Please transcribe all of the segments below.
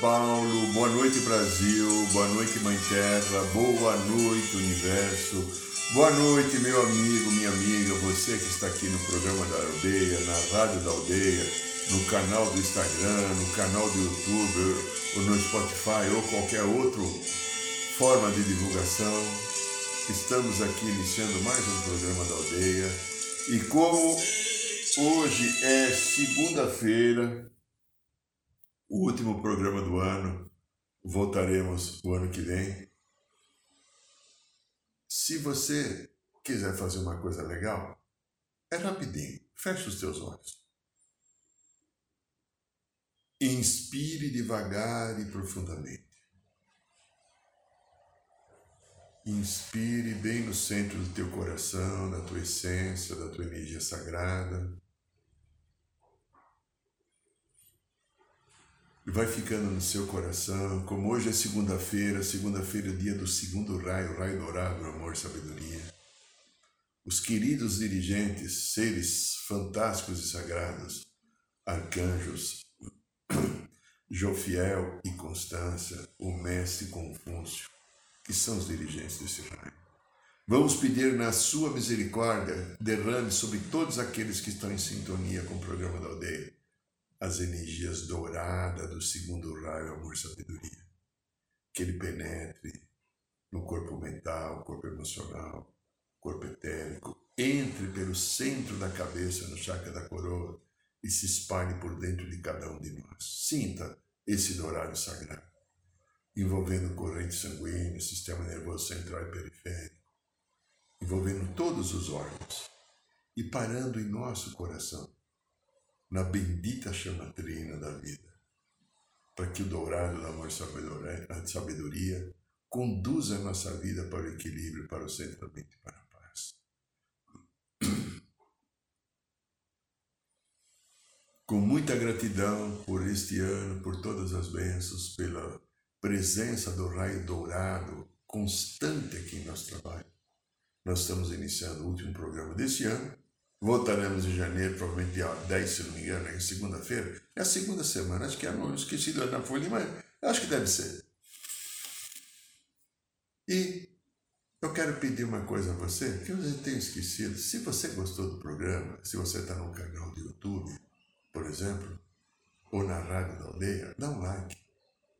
Paulo, boa noite Brasil, boa noite Mãe Terra, boa noite Universo, boa noite meu amigo, minha amiga, você que está aqui no programa da aldeia, na rádio da aldeia, no canal do Instagram, no canal do YouTube, ou no Spotify ou qualquer outra forma de divulgação. Estamos aqui iniciando mais um programa da aldeia e como hoje é segunda-feira, o último programa do ano. Voltaremos o ano que vem. Se você quiser fazer uma coisa legal, é rapidinho. Feche os teus olhos. Inspire devagar e profundamente. Inspire bem no centro do teu coração, da tua essência, da tua energia sagrada. E vai ficando no seu coração. Como hoje é segunda-feira, segunda-feira é dia do segundo raio, raio dourado, amor, sabedoria. Os queridos dirigentes, seres fantásticos e sagrados, arcanjos, Jofiel e Constância, o mestre Confúcio, que são os dirigentes desse raio. Vamos pedir na sua misericórdia, derrame sobre todos aqueles que estão em sintonia com o programa da aldeia as energias douradas do segundo raio amor sabedoria. Que ele penetre no corpo mental, corpo emocional, corpo etérico, entre pelo centro da cabeça, no chakra da coroa, e se espalhe por dentro de cada um de nós. Sinta esse dourado sagrado, envolvendo corrente sanguínea, sistema nervoso central e periférico, envolvendo todos os órgãos e parando em nosso coração na bendita chama trina da vida, para que o dourado da amor sabedoria, sabedoria conduza a nossa vida para o equilíbrio, para o centramento e para a paz. Com muita gratidão por este ano, por todas as bênçãos, pela presença do raio dourado constante aqui em nosso trabalho. Nós estamos iniciando o último programa desse ano Voltaremos em janeiro, provavelmente dia 10, se não me engano, é segunda-feira. É a segunda semana, acho que é no esquecido na folha, mas acho que deve ser. E eu quero pedir uma coisa a você, que eu tenho esquecido. Se você gostou do programa, se você está no canal do YouTube, por exemplo, ou na rádio da aldeia, dá um like.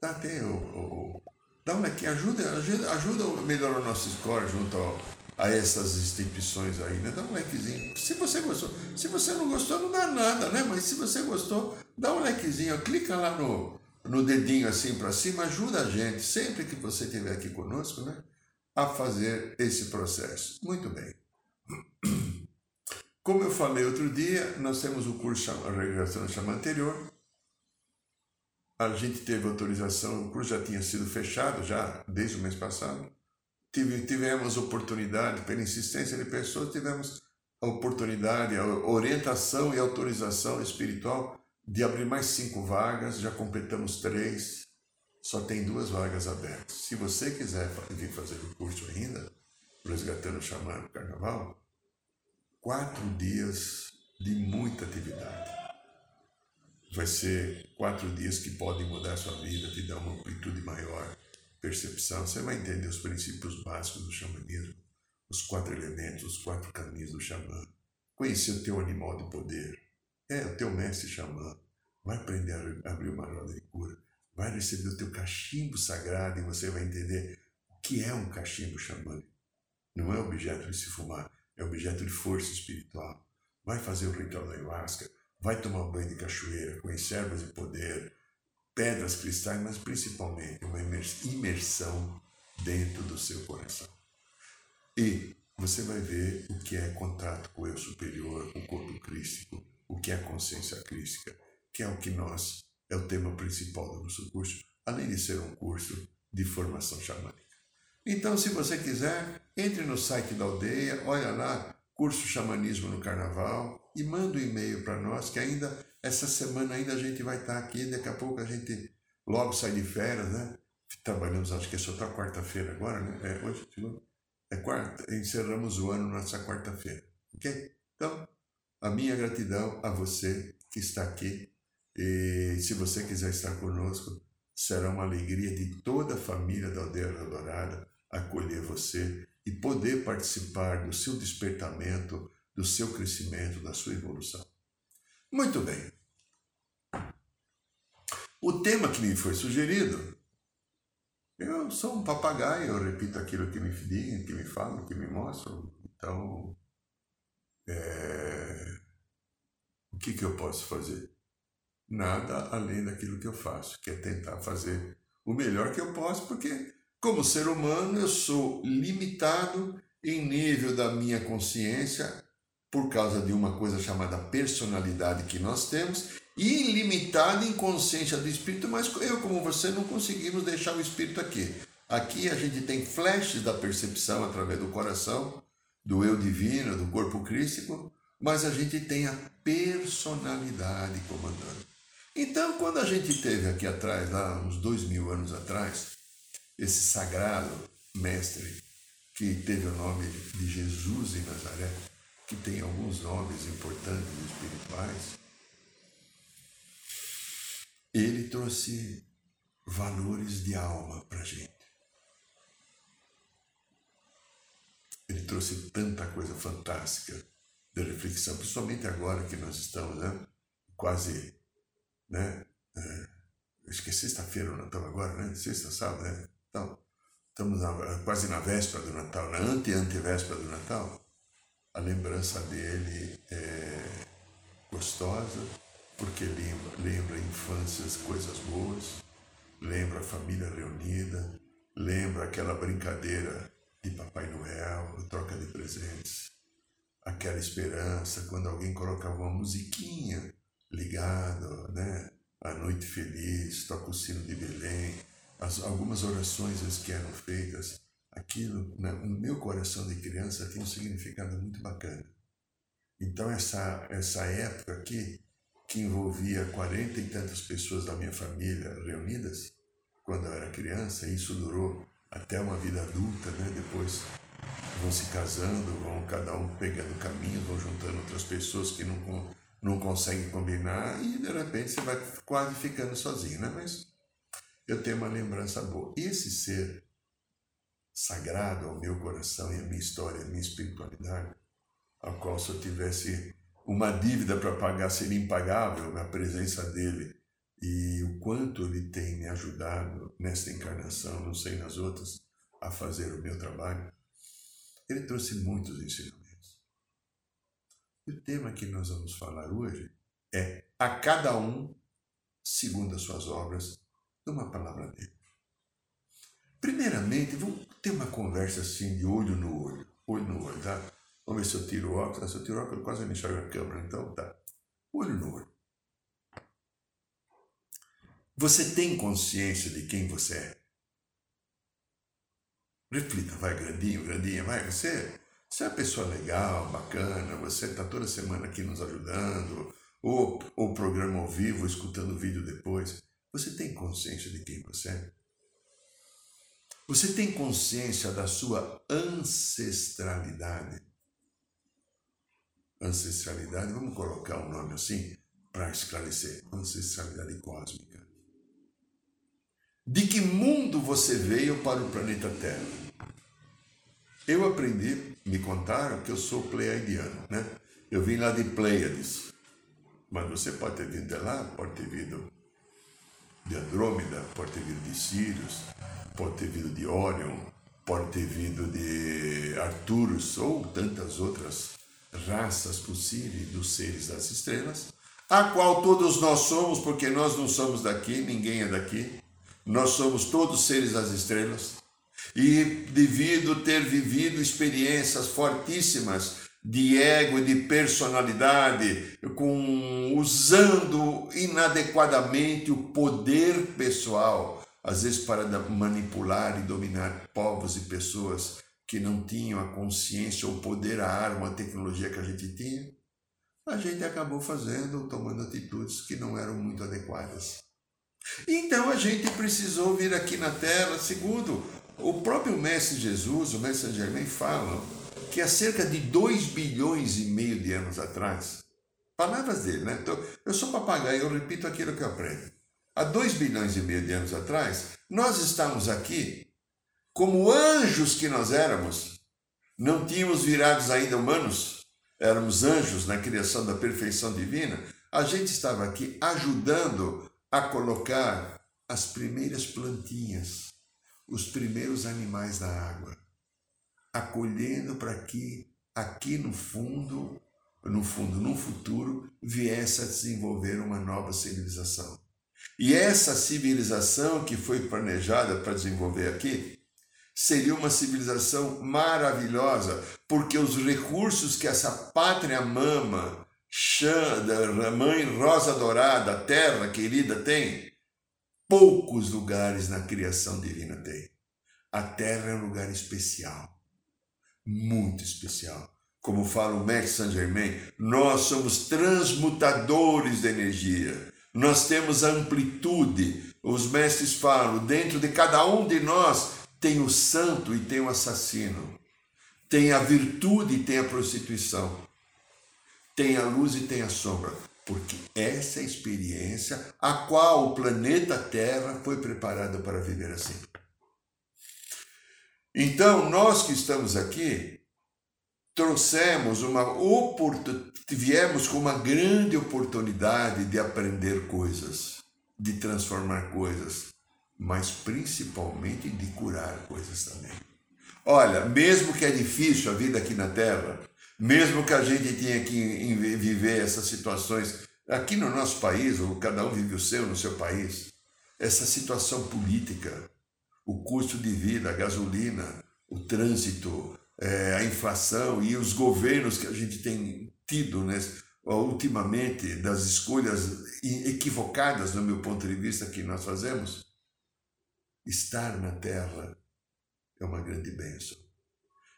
Dá até o, o, o dá um like, ajuda, ajuda, ajuda a melhorar o nosso score junto ao, a essas instituições aí, né? Dá um likezinho. Se você gostou. Se você não gostou, não dá nada, né? Mas se você gostou, dá um likezinho. Clica lá no, no dedinho assim para cima, ajuda a gente, sempre que você estiver aqui conosco, né? A fazer esse processo. Muito bem. Como eu falei outro dia, nós temos o curso a Regressão Chama Anterior. A gente teve autorização, o curso já tinha sido fechado já desde o mês passado tivemos oportunidade, pela insistência de pessoas, tivemos a oportunidade, a orientação e autorização espiritual de abrir mais cinco vagas, já completamos três, só tem duas vagas abertas. Se você quiser vir fazer o curso ainda, Resgatando o Xamã no Carnaval, quatro dias de muita atividade. Vai ser quatro dias que podem mudar a sua vida, te dar uma amplitude maior percepção, você vai entender os princípios básicos do xamanismo, os quatro elementos, os quatro caminhos do xamã. Conhecer o teu animal de poder. É o teu mestre xamã. Vai aprender a abrir uma roda de cura. Vai receber o teu cachimbo sagrado e você vai entender o que é um cachimbo xamânico. Não é objeto de se fumar, é objeto de força espiritual. Vai fazer o ritual da ayahuasca, vai tomar banho de cachoeira com ervas de poder, pedras cristais, mas principalmente uma imersão dentro do seu coração. E você vai ver o que é contato com o eu superior, o corpo crístico, o que é consciência crística, que é o que nós, é o tema principal do nosso curso, além de ser um curso de formação xamânica. Então, se você quiser, entre no site da aldeia, olha lá, curso Xamanismo no Carnaval, e manda um e-mail para nós, que ainda, essa semana ainda a gente vai estar aqui, daqui a pouco a gente logo sai de férias, né? Trabalhamos, acho que é só tá quarta-feira agora, né? É, hoje, é quarta, encerramos o ano nessa quarta-feira, ok? Então, a minha gratidão a você que está aqui, e se você quiser estar conosco, será uma alegria de toda a família da Aldeia Dourada acolher você e poder participar do seu despertamento, do seu crescimento, da sua evolução. Muito bem. O tema que me foi sugerido, eu sou um papagaio, eu repito aquilo que me dizem, que me falam, que me mostram. Então, é... o que, que eu posso fazer? Nada além daquilo que eu faço, que é tentar fazer o melhor que eu posso, porque como ser humano, eu sou limitado em nível da minha consciência por causa de uma coisa chamada personalidade que nós temos limitado em consciência do espírito, mas eu como você não conseguimos deixar o espírito aqui. Aqui a gente tem flashes da percepção através do coração, do eu divino, do corpo crístico, mas a gente tem a personalidade comandando. Então, quando a gente teve aqui atrás, lá uns dois mil anos atrás, esse sagrado mestre que teve o nome de Jesus em Nazaré, que tem alguns nomes importantes espirituais, ele trouxe valores de alma para gente. Ele trouxe tanta coisa fantástica de reflexão, principalmente agora que nós estamos né, quase, né, é, acho que é sexta-feira o Natal agora, né? Sexta, sábado, né? Então, estamos na, quase na véspera do Natal, na ante-antevéspera do Natal. A lembrança dele é gostosa, porque lembra, lembra infâncias, coisas boas, lembra a família reunida, lembra aquela brincadeira de Papai Noel, troca de presentes, aquela esperança quando alguém colocava uma musiquinha ligada, né? A Noite Feliz, toca o sino de Belém, as, algumas orações que eram feitas, aquilo né, no meu coração de criança tinha um significado muito bacana. Então essa, essa época aqui, que envolvia quarenta e tantas pessoas da minha família reunidas, quando eu era criança, isso durou até uma vida adulta, né? depois vão se casando, vão cada um pegando caminho, vão juntando outras pessoas que não, não conseguem combinar e de repente você vai quase ficando sozinho, né? Mas eu tenho uma lembrança boa. Esse ser sagrado ao meu coração e à minha história, à minha espiritualidade, ao qual se eu tivesse uma dívida para pagar seria impagável a presença dele e o quanto ele tem me ajudado nesta encarnação, não sei nas outras, a fazer o meu trabalho, ele trouxe muitos ensinamentos. E o tema que nós vamos falar hoje é a cada um segundo as suas obras uma palavra dele. Primeiramente, vamos ter uma conversa assim de olho no olho. Olho no olho, tá? Vamos ver se eu tiro o óculos. Se eu tiro o óculos, eu quase não enxergo a câmera, então tá. Olho no olho. Você tem consciência de quem você é? Reflita, vai grandinho, grandinha, vai. Você, você é uma pessoa legal, bacana, você está toda semana aqui nos ajudando, ou o programa ao vivo, escutando o vídeo depois. Você tem consciência de quem você é? Você tem consciência da sua ancestralidade? Ancestralidade, vamos colocar um nome assim para esclarecer: ancestralidade cósmica. De que mundo você veio para o planeta Terra? Eu aprendi, me contaram que eu sou pleiadiano, né? Eu vim lá de Pleiades. Mas você pode ter vindo de lá, pode ter vindo de Andrômeda, pode ter vindo de Sirius, pode ter vindo de Orion, pode ter vindo de Arturus ou tantas outras raças possíveis dos seres das estrelas, a qual todos nós somos, porque nós não somos daqui, ninguém é daqui, nós somos todos seres das estrelas, e devido ter vivido experiências fortíssimas de ego, de personalidade, com usando inadequadamente o poder pessoal, às vezes para manipular e dominar povos e pessoas que não tinham a consciência, o poder, a arma, a tecnologia que a gente tinha, a gente acabou fazendo, tomando atitudes que não eram muito adequadas. Então a gente precisou vir aqui na Terra, segundo o próprio Mestre Jesus, o Mestre Germain, fala que há cerca de 2 bilhões e meio de anos atrás, palavras dele, né? Então, eu sou papagaio, eu repito aquilo que eu aprendo. Há 2 bilhões e meio de anos atrás, nós estamos aqui como anjos que nós éramos, não tínhamos virados ainda humanos, éramos anjos na criação da perfeição divina, a gente estava aqui ajudando a colocar as primeiras plantinhas, os primeiros animais da água, acolhendo para que aqui no fundo, no fundo, no futuro, viesse a desenvolver uma nova civilização. E essa civilização que foi planejada para desenvolver aqui, seria uma civilização maravilhosa, porque os recursos que essa pátria mama, mãe rosa dourada, terra querida tem, poucos lugares na criação divina tem. A terra é um lugar especial, muito especial. Como fala o Max Saint Germain, nós somos transmutadores de energia. Nós temos amplitude. Os mestres falam, dentro de cada um de nós tem o santo e tem o assassino. Tem a virtude e tem a prostituição. Tem a luz e tem a sombra. Porque essa é a experiência a qual o planeta Terra foi preparado para viver assim. Então, nós que estamos aqui, trouxemos uma oportunidade, viemos com uma grande oportunidade de aprender coisas, de transformar coisas mas principalmente de curar coisas também. Olha, mesmo que é difícil a vida aqui na Terra, mesmo que a gente tenha que viver essas situações aqui no nosso país, ou cada um vive o seu no seu país, essa situação política, o custo de vida, a gasolina, o trânsito, é, a inflação e os governos que a gente tem tido né, ultimamente, das escolhas equivocadas, no meu ponto de vista, que nós fazemos, Estar na terra é uma grande bênção,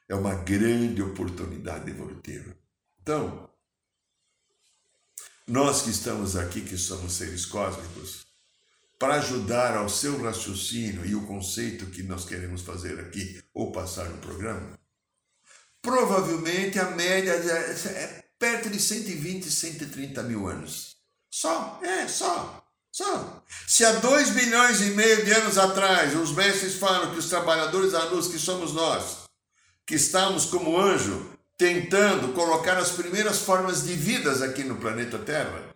é uma grande oportunidade evolutiva. Então, nós que estamos aqui, que somos seres cósmicos, para ajudar ao seu raciocínio e o conceito que nós queremos fazer aqui ou passar no programa, provavelmente a média é perto de 120, 130 mil anos. Só, é, só. Só. Se há dois bilhões e meio de anos atrás os mestres falam que os trabalhadores da luz, que somos nós, que estamos como anjo, tentando colocar as primeiras formas de vidas aqui no planeta Terra,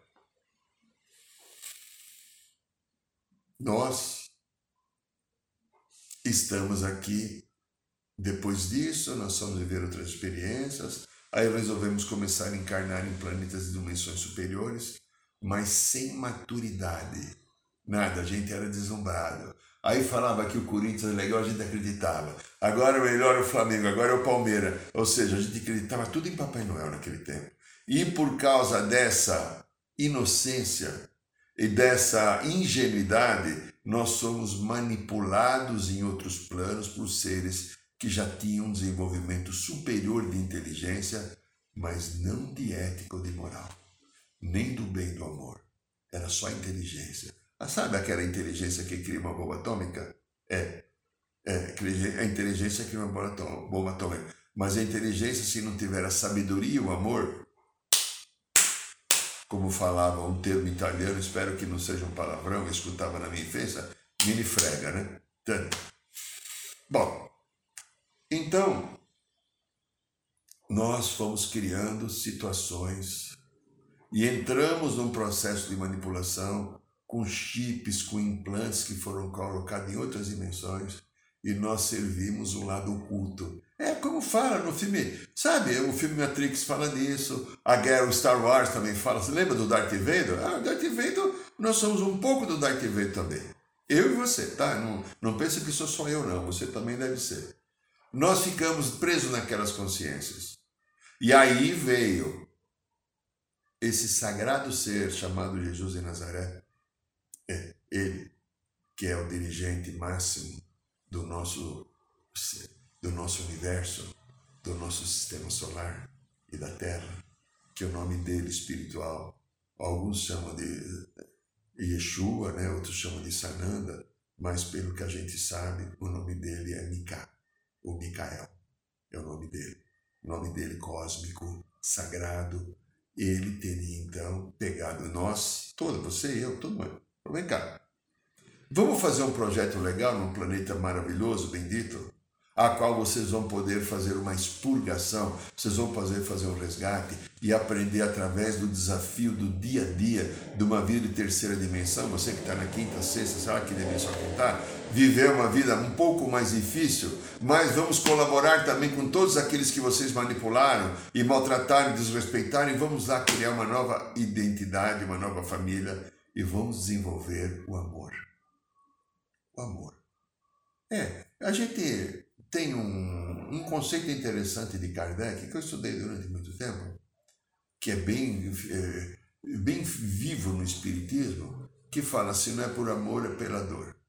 nós estamos aqui. Depois disso, nós fomos viver outras experiências. Aí resolvemos começar a encarnar em planetas de dimensões superiores mas sem maturidade. Nada, a gente era deslumbrado. Aí falava que o Corinthians é legal, a gente acreditava. Agora é melhor o Flamengo, agora é o Palmeiras. Ou seja, a gente acreditava tudo em Papai Noel naquele tempo. E por causa dessa inocência e dessa ingenuidade, nós somos manipulados em outros planos por seres que já tinham um desenvolvimento superior de inteligência, mas não de ética ou de moral nem do bem e do amor. Era só inteligência. Ah, sabe aquela inteligência que cria uma bomba atômica? É. é a inteligência cria uma bomba atômica. Mas a inteligência, se não tiver a sabedoria, o amor, como falava um termo italiano, espero que não seja um palavrão, eu escutava na minha infância, mini frega, né? Bom, então, nós fomos criando situações e entramos num processo de manipulação com chips, com implantes que foram colocados em outras dimensões e nós servimos o lado oculto. É como fala no filme, sabe? O filme Matrix fala disso, a guerra, o Star Wars também fala. Você lembra do Darth Vader? Ah, Darth Vader, nós somos um pouco do Darth Vader também. Eu e você, tá? Não, não pense que sou só eu, não. Você também deve ser. Nós ficamos presos naquelas consciências. E aí veio esse sagrado ser chamado Jesus de Nazaré. É ele que é o dirigente máximo do nosso do nosso universo, do nosso sistema solar e da Terra, que o nome dele espiritual. Alguns chamam de Yeshua, né? outros chamam de Sananda, mas pelo que a gente sabe, o nome dele é Mika, ou Micael, é o nome dele. O nome dele cósmico, sagrado. Ele teria então pegado nós, todo, você e eu, todo mundo. Vem cá. Vamos fazer um projeto legal num planeta maravilhoso, bendito? a qual vocês vão poder fazer uma expurgação, vocês vão fazer, fazer um resgate e aprender através do desafio do dia a dia de uma vida de terceira dimensão, você que está na quinta, sexta, sabe que dimensão que está, viver uma vida um pouco mais difícil, mas vamos colaborar também com todos aqueles que vocês manipularam e maltrataram desrespeitaram e vamos lá criar uma nova identidade, uma nova família e vamos desenvolver o amor. O amor. É, a gente tem um, um conceito interessante de Kardec que eu estudei durante muito tempo, que é bem, é, bem vivo no Espiritismo, que fala se não é por amor, é pela dor.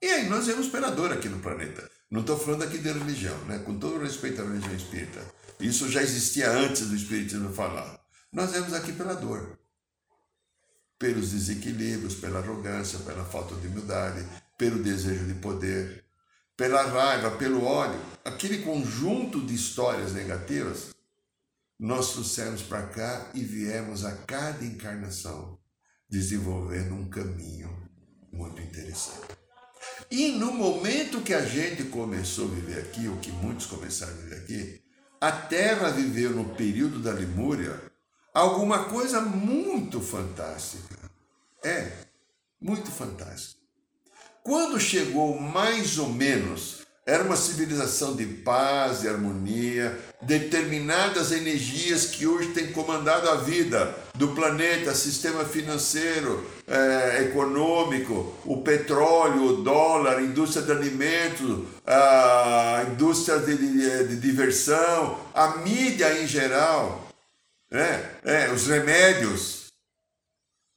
E aí nós vemos pela dor aqui no planeta. Não estou falando aqui de religião, né? com todo respeito à religião espírita. Isso já existia antes do Espiritismo falar. Nós vemos aqui pela dor. Pelos desequilíbrios, pela arrogância, pela falta de humildade, pelo desejo de poder, pela raiva, pelo ódio, aquele conjunto de histórias negativas, nós trouxemos para cá e viemos a cada encarnação desenvolvendo um caminho muito interessante. E no momento que a gente começou a viver aqui, ou que muitos começaram a viver aqui, a Terra viveu no período da Lemúria alguma coisa muito fantástica. É, muito fantástica. Quando chegou mais ou menos, era uma civilização de paz e harmonia, determinadas energias que hoje têm comandado a vida do planeta, sistema financeiro, é, econômico, o petróleo, o dólar, indústria de alimentos, a indústria de, de, de diversão, a mídia em geral, né? É, os remédios.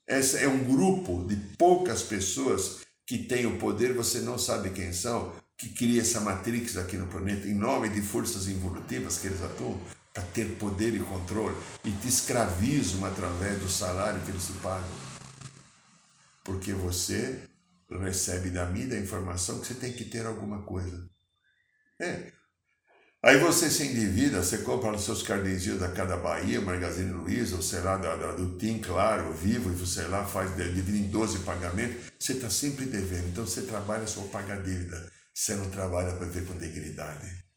Esse é um grupo de poucas pessoas que tem o poder, você não sabe quem são, que cria essa matrix aqui no planeta em nome de forças evolutivas que eles atuam para ter poder e controle e te escravizam através do salário que eles te pagam. Porque você recebe da mídia a informação que você tem que ter alguma coisa. É, Aí você se endivida, você compra os seus carnezinhos da Cada Bahia, Magazine Luiza, ou sei lá, da, da, do TIM, claro, Vivo, e você lá faz, divide em 12 pagamentos, você está sempre devendo. Então você trabalha só para pagar dívida. Você não trabalha para viver com dignidade.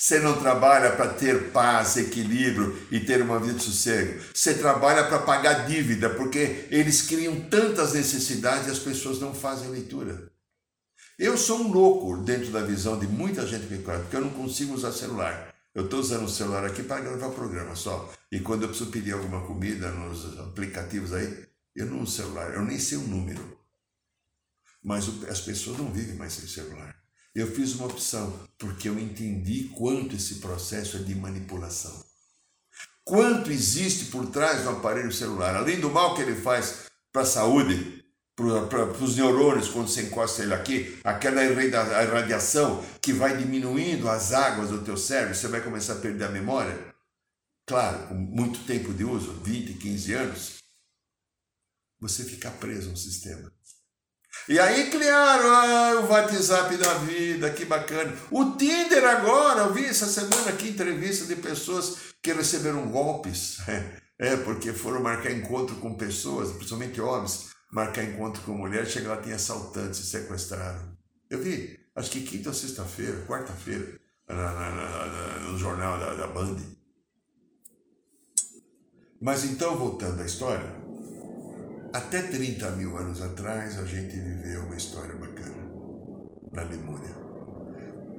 Você não trabalha para ter paz, equilíbrio e ter uma vida de sossego. Você trabalha para pagar dívida, porque eles criam tantas necessidades e as pessoas não fazem leitura. Eu sou um louco dentro da visão de muita gente que conhece, porque eu não consigo usar celular. Eu estou usando o celular aqui para gravar programa só. E quando eu preciso pedir alguma comida nos aplicativos aí, eu não uso celular, eu nem sei o número. Mas as pessoas não vivem mais sem celular. Eu fiz uma opção, porque eu entendi quanto esse processo é de manipulação. Quanto existe por trás do aparelho celular, além do mal que ele faz para a saúde, para os neurônios quando você encosta ele aqui, aquela irradiação que vai diminuindo as águas do teu cérebro, você vai começar a perder a memória. Claro, com muito tempo de uso, 20, 15 anos, você fica preso no sistema. E aí criaram ah, o WhatsApp da vida, que bacana. O Tinder agora, eu vi essa semana aqui entrevista de pessoas que receberam golpes. É, porque foram marcar encontro com pessoas, principalmente homens, marcar encontro com mulher, chega lá, tem assaltantes, sequestraram. Eu vi, acho que quinta ou sexta-feira, quarta-feira, no jornal da, da Band. Mas então, voltando à história, até 30 mil anos atrás a gente viveu uma história bacana na Lemúria.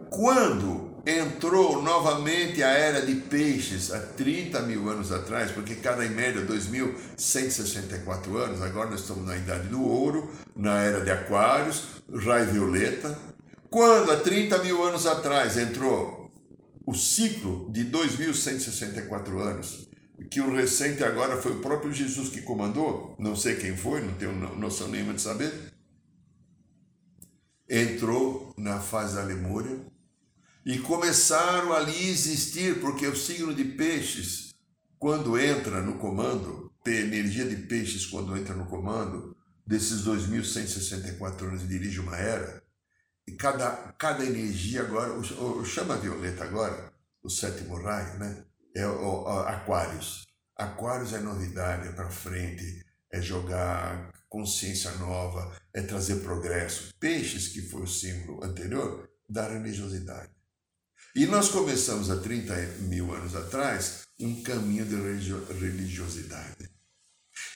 Quando entrou novamente a era de peixes há 30 mil anos atrás, porque cada em média 2.164 anos, agora nós estamos na idade do ouro, na era de aquários, raio violeta. Quando há 30 mil anos atrás entrou o ciclo de 2164 anos, que o recente agora foi o próprio Jesus que comandou, não sei quem foi, não tenho noção nenhuma de saber, entrou na fase da Lemúria e começaram ali a existir, porque o signo de peixes, quando entra no comando, tem energia de peixes quando entra no comando, desses 2.164 anos dirige uma era, e cada, cada energia agora, chama violeta agora, o sétimo raio, né? É o, Aquários. Aquários é novidade, é para frente, é jogar consciência nova, é trazer progresso. Peixes, que foi o símbolo anterior, da religiosidade. E nós começamos há 30 mil anos atrás um caminho de religiosidade.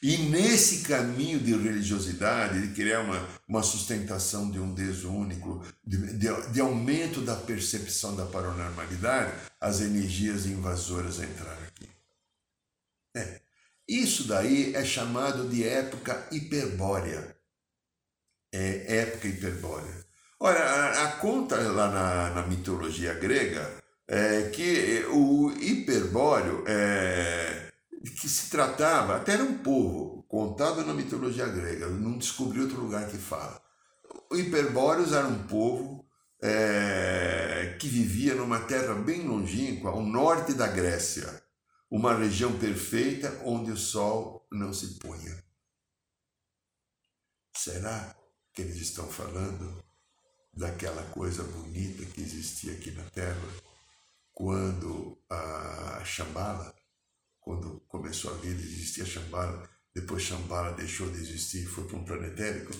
E nesse caminho de religiosidade, de criar uma, uma sustentação de um Deus único, de, de, de aumento da percepção da paranormalidade, as energias invasoras entraram aqui. É. Isso daí é chamado de época hiperbórea. É época hiperbórea. Ora, a, a conta lá na, na mitologia grega é que o hiperbóreo é que se tratava, até era um povo, contado na mitologia grega, não descobri outro lugar que fala. O Hiperbóreos era um povo é, que vivia numa terra bem longínqua, ao norte da Grécia, uma região perfeita onde o sol não se punha. Será que eles estão falando daquela coisa bonita que existia aqui na Terra quando a Shambhala quando começou a vida, existia Shambhala, depois Shambhala deixou de existir e foi para um planetérico?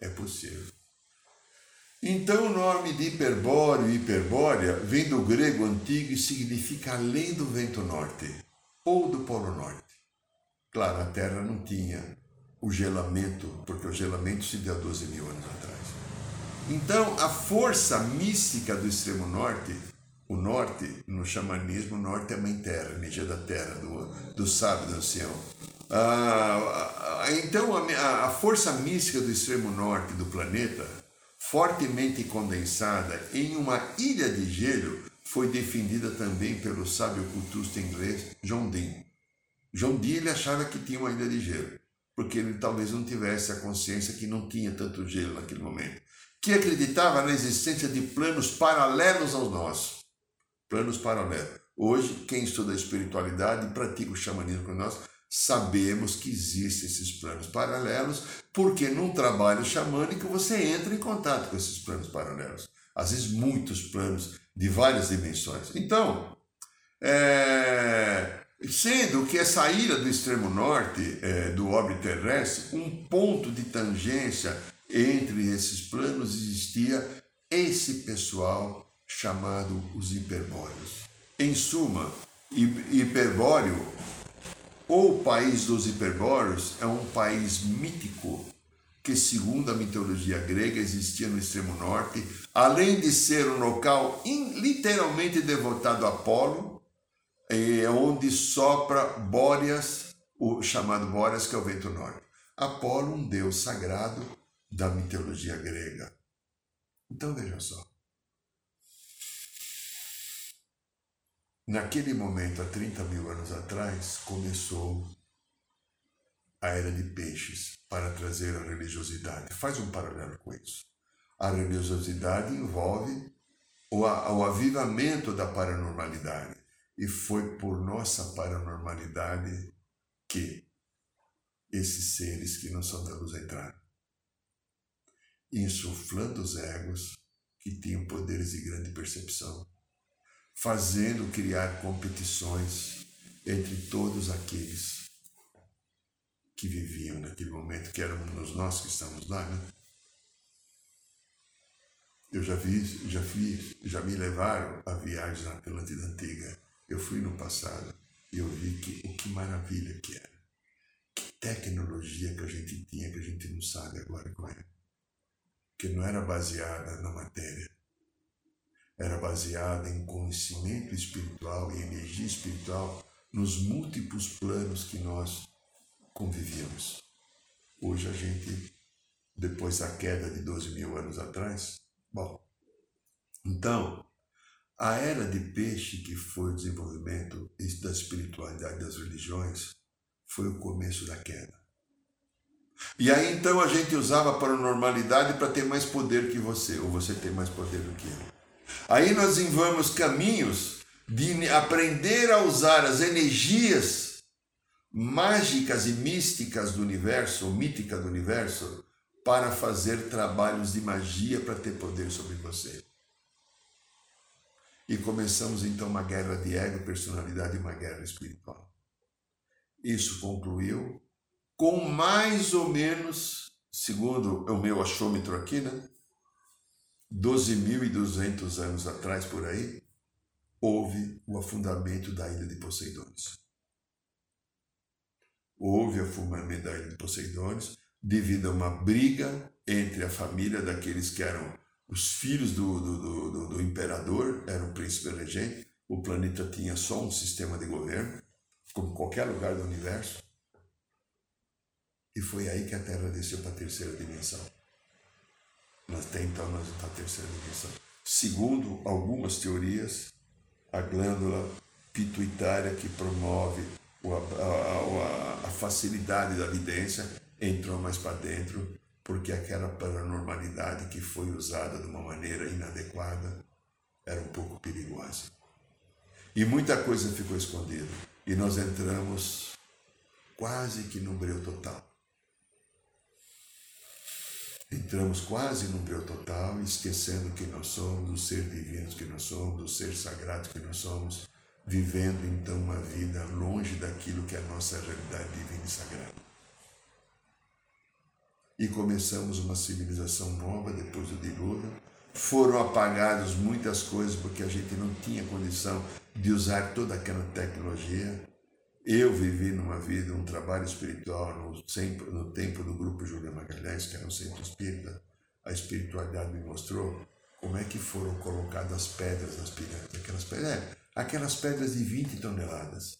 É possível. Então o nome de hiperbóreo e hiperbórea vem do grego antigo e significa além do vento norte ou do polo norte. Claro, a Terra não tinha o gelamento, porque o gelamento se deu há 12 mil anos atrás. Então a força mística do extremo norte o norte, no xamanismo, o norte é a mãe terra, a energia da terra, do, do sábio, do ancião. Ah, então, a, a força mística do extremo norte do planeta, fortemente condensada em uma ilha de gelo, foi defendida também pelo sábio cultista inglês John Dee. John Dee ele achava que tinha uma ilha de gelo, porque ele talvez não tivesse a consciência que não tinha tanto gelo naquele momento, que acreditava na existência de planos paralelos aos nossos planos paralelos. Hoje, quem estuda a espiritualidade e pratica o xamanismo com nós, sabemos que existem esses planos paralelos, porque num trabalho xamânico você entra em contato com esses planos paralelos. Às vezes, muitos planos de várias dimensões. Então, é, sendo que essa ilha do extremo norte é, do orbe terrestre, um ponto de tangência entre esses planos existia esse pessoal chamado os hiperbóreos. Em suma, hiperbóreo, ou país dos hiperbóreos, é um país mítico que, segundo a mitologia grega, existia no extremo norte, além de ser um local literalmente devotado a Apolo, é onde sopra Bóreas, o chamado Bóreas, que é o vento norte. Apolo, um deus sagrado da mitologia grega. Então veja só. Naquele momento, há 30 mil anos atrás, começou a era de peixes para trazer a religiosidade. Faz um paralelo com isso. A religiosidade envolve o, o avivamento da paranormalidade. E foi por nossa paranormalidade que esses seres que não são da luz entraram. Insuflando os egos que tinham poderes de grande percepção fazendo criar competições entre todos aqueles que viviam naquele momento, que éramos nós que estamos lá, né? Eu já vi, já fiz, já me levaram a viagens na Atlântida Antiga. Eu fui no passado e eu vi que o que maravilha que era. Que tecnologia que a gente tinha que a gente não sabe agora qual é. Que não era baseada na matéria, era baseada em conhecimento espiritual e energia espiritual nos múltiplos planos que nós convivíamos. Hoje a gente, depois da queda de 12 mil anos atrás, bom, então, A era de peixe, que foi o desenvolvimento da espiritualidade das religiões, foi o começo da queda. E aí então a gente usava a paranormalidade para ter mais poder que você, ou você ter mais poder do que eu. Aí nós desenvolvemos caminhos de aprender a usar as energias mágicas e místicas do universo, ou mítica do universo, para fazer trabalhos de magia para ter poder sobre você. E começamos então uma guerra de ego, personalidade e uma guerra espiritual. Isso concluiu com mais ou menos, segundo o meu achômetro aqui, né? 12.200 anos atrás por aí, houve o afundamento da ilha de Poseidones. Houve o afundamento da ilha de Poseidones devido a uma briga entre a família daqueles que eram os filhos do, do, do, do imperador, era o príncipe regente. O planeta tinha só um sistema de governo, como qualquer lugar do universo. E foi aí que a Terra desceu para a terceira dimensão. Até então nós na terceira dimensão. Segundo algumas teorias, a glândula pituitária que promove a, a, a facilidade da vidência entrou mais para dentro porque aquela paranormalidade que foi usada de uma maneira inadequada era um pouco perigosa. E muita coisa ficou escondida. E nós entramos quase que no breu total. Entramos quase no breu total, esquecendo que nós somos, do ser divino que nós somos, do ser sagrado que nós somos, vivendo então uma vida longe daquilo que é a nossa realidade divina e sagrada. E começamos uma civilização nova depois do dilúvio. Foram apagadas muitas coisas porque a gente não tinha condição de usar toda aquela tecnologia eu vivi numa vida, um trabalho espiritual no, no tempo do grupo Júlio Magalhães, que era um centro espírita. A espiritualidade me mostrou como é que foram colocadas as pedras nas pirâmides. Aquelas pedras, é, aquelas pedras de 20 toneladas.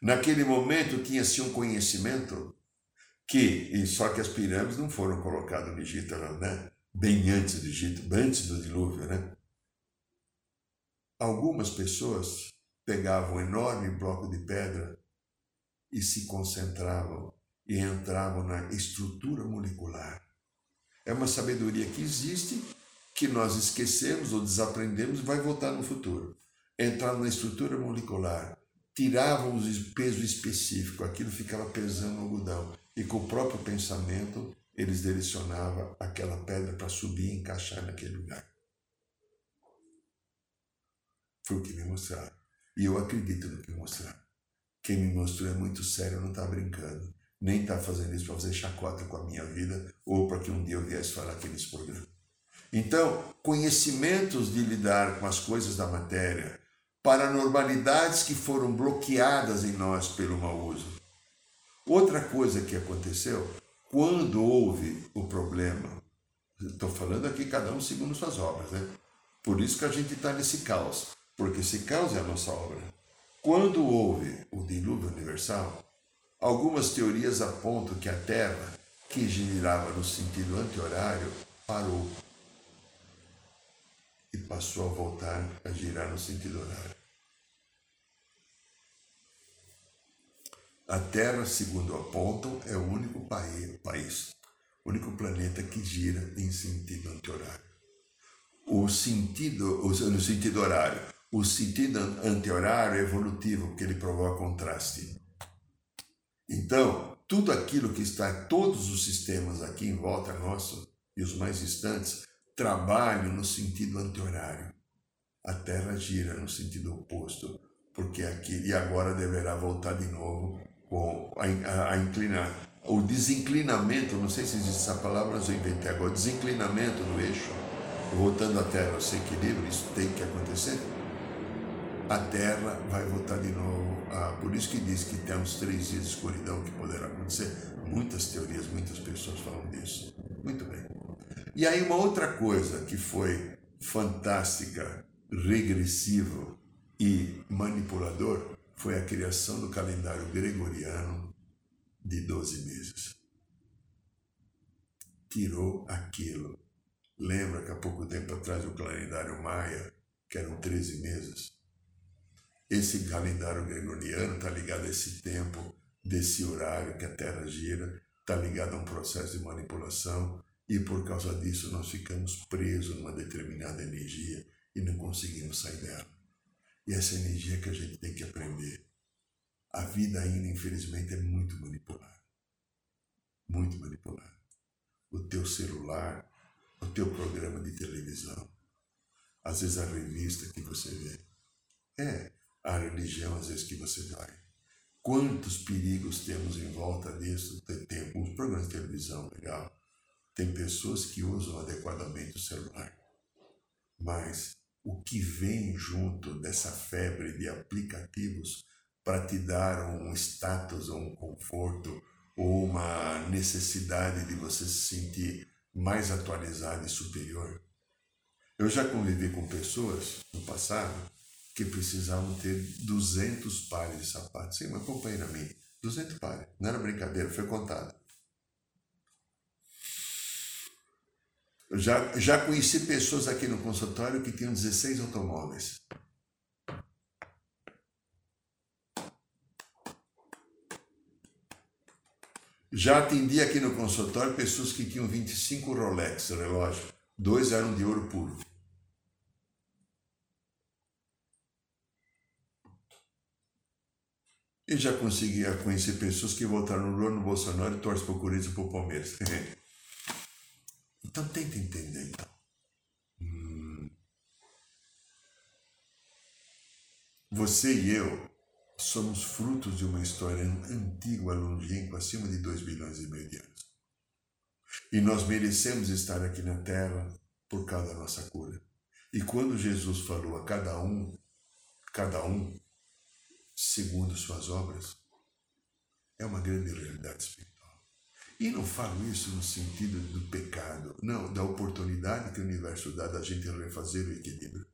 Naquele momento tinha-se um conhecimento que, só que as pirâmides não foram colocadas no Egito, né? bem antes do Egito, antes do dilúvio. Né? Algumas pessoas pegavam um enorme bloco de pedra e se concentravam e entravam na estrutura molecular. É uma sabedoria que existe, que nós esquecemos ou desaprendemos e vai voltar no futuro. Entraram na estrutura molecular, tiravam o peso específico, aquilo ficava pesando no algodão. E com o próprio pensamento, eles direcionavam aquela pedra para subir e encaixar naquele lugar. Foi o que me mostraram. E eu acredito no que mostrar. Quem me mostrou é muito sério, não está brincando. Nem está fazendo isso para fazer chacota com a minha vida ou para que um dia eu viesse falar aqui nesse programa. Então, conhecimentos de lidar com as coisas da matéria, paranormalidades que foram bloqueadas em nós pelo mau uso. Outra coisa que aconteceu, quando houve o problema, estou falando aqui cada um segundo suas obras, né? Por isso que a gente está nesse caos porque se causa a nossa obra. Quando houve o dilúvio universal, algumas teorias apontam que a Terra, que girava no sentido anti-horário, parou e passou a voltar a girar no sentido horário. A Terra, segundo apontam, é o único país, país o único planeta que gira em sentido anti-horário. O sentido, no sentido horário, o sentido anti-horário é evolutivo, porque ele provoca contraste. Então, tudo aquilo que está, todos os sistemas aqui em volta nosso, e os mais distantes, trabalham no sentido anti-horário. A Terra gira no sentido oposto, porque aqui e agora deverá voltar de novo com a, a, a inclinar. O desinclinamento, não sei se existe essa palavra, mas eu inventei agora, desinclinamento no eixo, voltando à Terra ao seu equilíbrio, isso tem que acontecer a terra vai voltar de novo. A, por isso que diz que tem uns três dias de escuridão que poderá acontecer. Muitas teorias, muitas pessoas falam disso. Muito bem. E aí uma outra coisa que foi fantástica, regressivo e manipulador foi a criação do calendário gregoriano de 12 meses. Tirou aquilo. Lembra que há pouco tempo atrás o calendário maia que eram 13 meses. Esse calendário gregoriano está ligado a esse tempo, desse horário que a Terra gira, está ligado a um processo de manipulação e por causa disso nós ficamos presos numa determinada energia e não conseguimos sair dela. E essa energia que a gente tem que aprender. A vida ainda, infelizmente, é muito manipulada. Muito manipulada. O teu celular, o teu programa de televisão, às vezes a revista que você vê. É a religião, às vezes, que você vai. Quantos perigos temos em volta disso? Tem alguns programas de televisão legal. Tem pessoas que usam adequadamente o celular. Mas o que vem junto dessa febre de aplicativos para te dar um status, um conforto ou uma necessidade de você se sentir mais atualizado e superior, eu já convivi com pessoas no passado que precisavam ter 200 pares de sapatos. Sim, uma companheira minha, 200 pares. Não era brincadeira, foi contado. Já, já conheci pessoas aqui no consultório que tinham 16 automóveis. Já atendi aqui no consultório pessoas que tinham 25 Rolex relógio. Dois eram de ouro puro. E já conseguia conhecer pessoas que votaram no Lula, no Bolsonaro e torcem para o Corinthians e para o Palmeiras. então tenta entender então. Hum. Você e eu somos frutos de uma história antiga, longínqua, acima de 2 bilhões e meio de anos. E nós merecemos estar aqui na Terra por causa da nossa cura. E quando Jesus falou a cada um, cada um segundo suas obras, é uma grande realidade espiritual. E não falo isso no sentido do pecado, não, da oportunidade que o universo dá da gente refazer o equilíbrio.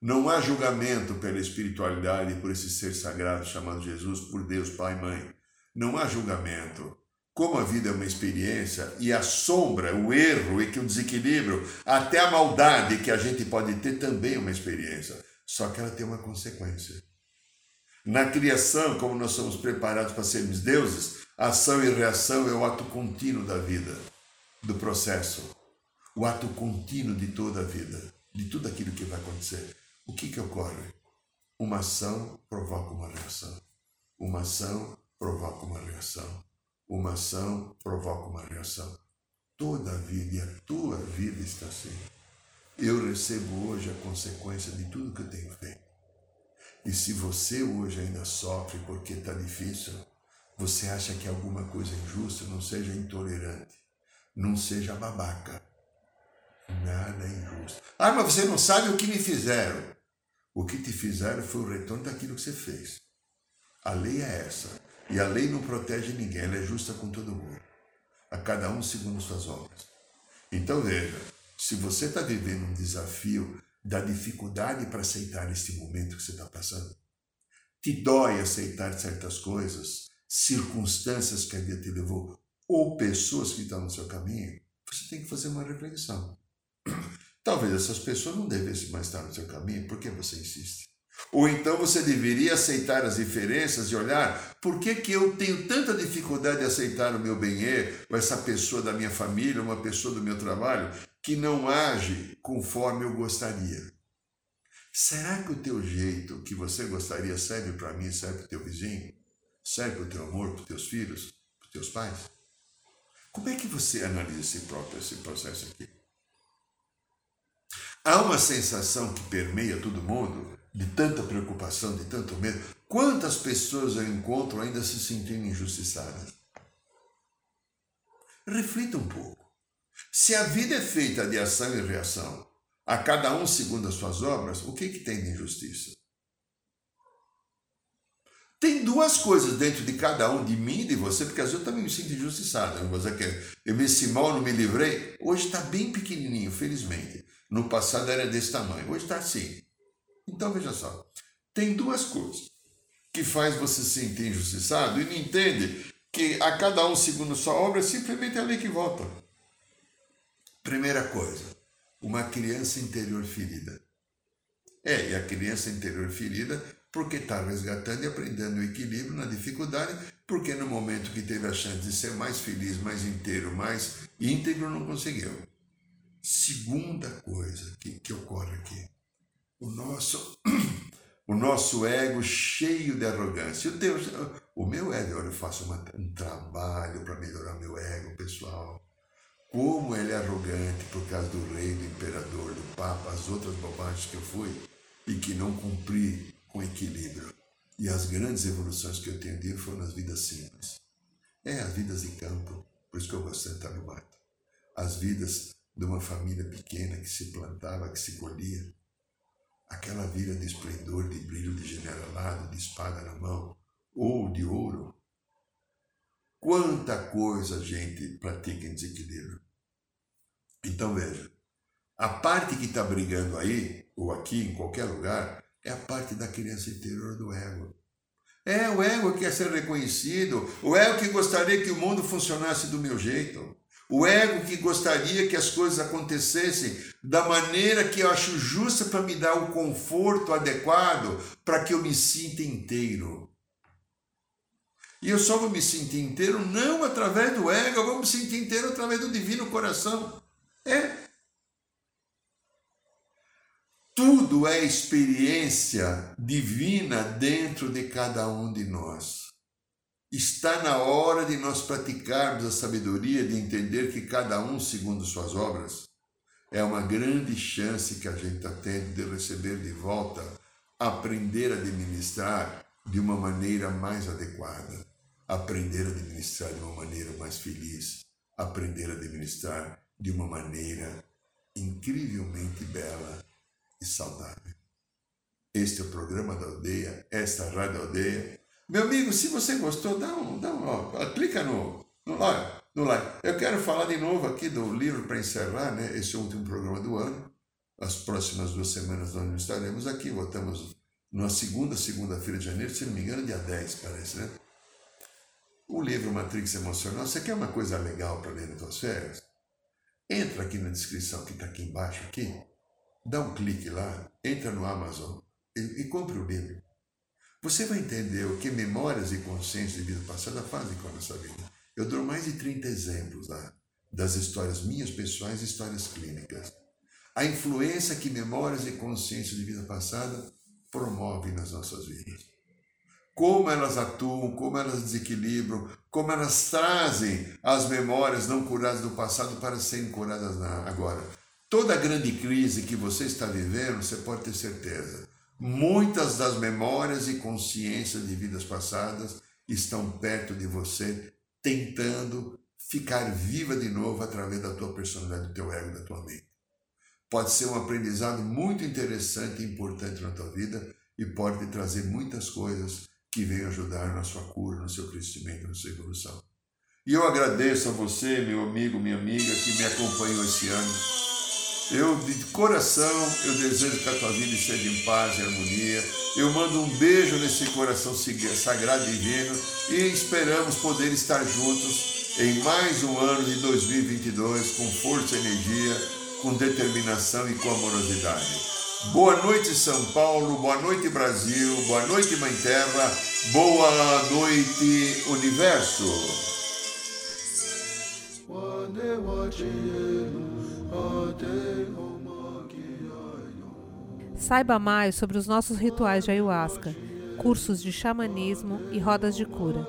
Não há julgamento pela espiritualidade, por esse ser sagrado chamado Jesus, por Deus Pai e Mãe. Não há julgamento. Como a vida é uma experiência e a sombra, o erro e que o desequilíbrio, até a maldade que a gente pode ter também é uma experiência. Só que ela tem uma consequência. Na criação, como nós somos preparados para sermos deuses, ação e reação é o ato contínuo da vida, do processo. O ato contínuo de toda a vida, de tudo aquilo que vai acontecer. O que, que ocorre? Uma ação provoca uma reação. Uma ação provoca uma reação. Uma ação provoca uma reação. Toda a vida e a tua vida está assim. Eu recebo hoje a consequência de tudo que eu tenho feito. E se você hoje ainda sofre porque está difícil, você acha que alguma coisa é injusta, não seja intolerante, não seja babaca. Nada é injusto. Ah, mas você não sabe o que me fizeram. O que te fizeram foi o retorno daquilo que você fez. A lei é essa. E a lei não protege ninguém, ela é justa com todo mundo. A cada um segundo suas obras. Então veja, se você está vivendo um desafio da dificuldade para aceitar este momento que você está passando, te dói aceitar certas coisas, circunstâncias que a vida te levou, ou pessoas que estão no seu caminho, você tem que fazer uma reflexão. Talvez essas pessoas não devessem mais estar no seu caminho, por que você insiste? Ou então você deveria aceitar as diferenças e olhar por que, que eu tenho tanta dificuldade de aceitar o meu bem ou essa pessoa da minha família, uma pessoa do meu trabalho, que não age conforme eu gostaria. Será que o teu jeito que você gostaria serve para mim, serve para o teu vizinho? Serve para o teu amor, para os teus filhos, para os teus pais? Como é que você analisa esse próprio esse processo aqui? Há uma sensação que permeia todo mundo de tanta preocupação, de tanto medo. Quantas pessoas eu encontro ainda se sentindo injustiçadas? Reflita um pouco. Se a vida é feita de ação e reação, a cada um segundo as suas obras, o que, que tem de injustiça? Tem duas coisas dentro de cada um, de mim e de você, porque às vezes eu também me sinto injustiçado. Você quer, eu me esse mal, não me livrei. Hoje está bem pequenininho, felizmente. No passado era desse tamanho, hoje está assim. Então veja só, tem duas coisas que faz você se sentir injustiçado e não entende que a cada um segundo sua obra é simplesmente a lei que volta. Primeira coisa, uma criança interior ferida. É, e a criança interior ferida porque está resgatando e aprendendo o equilíbrio na dificuldade, porque no momento que teve a chance de ser mais feliz, mais inteiro, mais íntegro, não conseguiu. Segunda coisa que, que ocorre aqui, o nosso, o nosso ego cheio de arrogância. O, Deus, o meu ego, eu faço uma, um trabalho para melhorar meu ego pessoal. Como ele é arrogante por causa do rei, do imperador, do papa, as outras bobagens que eu fui e que não cumpri com equilíbrio. E as grandes evoluções que eu tido foram nas vidas simples. É, as vidas de campo, por isso que eu gosto de estar no mato. As vidas de uma família pequena que se plantava, que se colhia. Aquela vida de esplendor, de brilho, de generalado, de espada na mão, ou de ouro. Quanta coisa a gente pratica em desequilíbrio. Então veja, a parte que está brigando aí, ou aqui, em qualquer lugar, é a parte da criança interior do ego. É o ego que quer ser reconhecido, o ego que gostaria que o mundo funcionasse do meu jeito, o ego que gostaria que as coisas acontecessem da maneira que eu acho justa para me dar o conforto adequado para que eu me sinta inteiro. E eu só vou me sentir inteiro não através do ego, eu vou me sentir inteiro através do divino coração. É, tudo é experiência divina dentro de cada um de nós. Está na hora de nós praticarmos a sabedoria de entender que cada um, segundo suas obras, é uma grande chance que a gente está tendo de receber de volta, aprender a administrar de uma maneira mais adequada, aprender a administrar de uma maneira mais feliz, aprender a administrar de uma maneira incrivelmente bela e saudável. Este é o programa da aldeia, esta é Rádio Aldeia. Meu amigo, se você gostou, dá um, dá um ó, clica no, no like. No like. Eu quero falar de novo aqui do livro para encerrar, né? Esse é o último programa do ano. As próximas duas semanas nós não estaremos aqui. Voltamos na segunda, segunda-feira de janeiro, se não me engano, dia 10, parece, né? O livro Matrix Emocional, você quer uma coisa legal para ler nas suas férias? Entra aqui na descrição que está aqui embaixo, aqui dá um clique lá, entra no Amazon e, e compre o livro. Você vai entender o que memórias e consciência de vida passada fazem com a nossa vida. Eu dou mais de 30 exemplos lá das histórias minhas pessoais e histórias clínicas. A influência que memórias e consciência de vida passada promovem nas nossas vidas. Como elas atuam, como elas desequilibram, como elas trazem as memórias não curadas do passado para serem curadas agora. Toda grande crise que você está vivendo, você pode ter certeza, muitas das memórias e consciências de vidas passadas estão perto de você, tentando ficar viva de novo através da tua personalidade, do teu ego, da tua mente. Pode ser um aprendizado muito interessante e importante na tua vida e pode te trazer muitas coisas que venham ajudar na sua cura, no seu crescimento, na sua evolução. E eu agradeço a você, meu amigo, minha amiga, que me acompanhou esse ano eu, de coração, eu desejo que a tua vida esteja em paz e harmonia. Eu mando um beijo nesse coração sagrado e divino e esperamos poder estar juntos em mais um ano de 2022 com força e energia, com determinação e com amorosidade. Boa noite, São Paulo. Boa noite, Brasil. Boa noite, Mãe Terra. Boa noite, Universo. Saiba mais sobre os nossos rituais de ayahuasca, cursos de xamanismo e rodas de cura.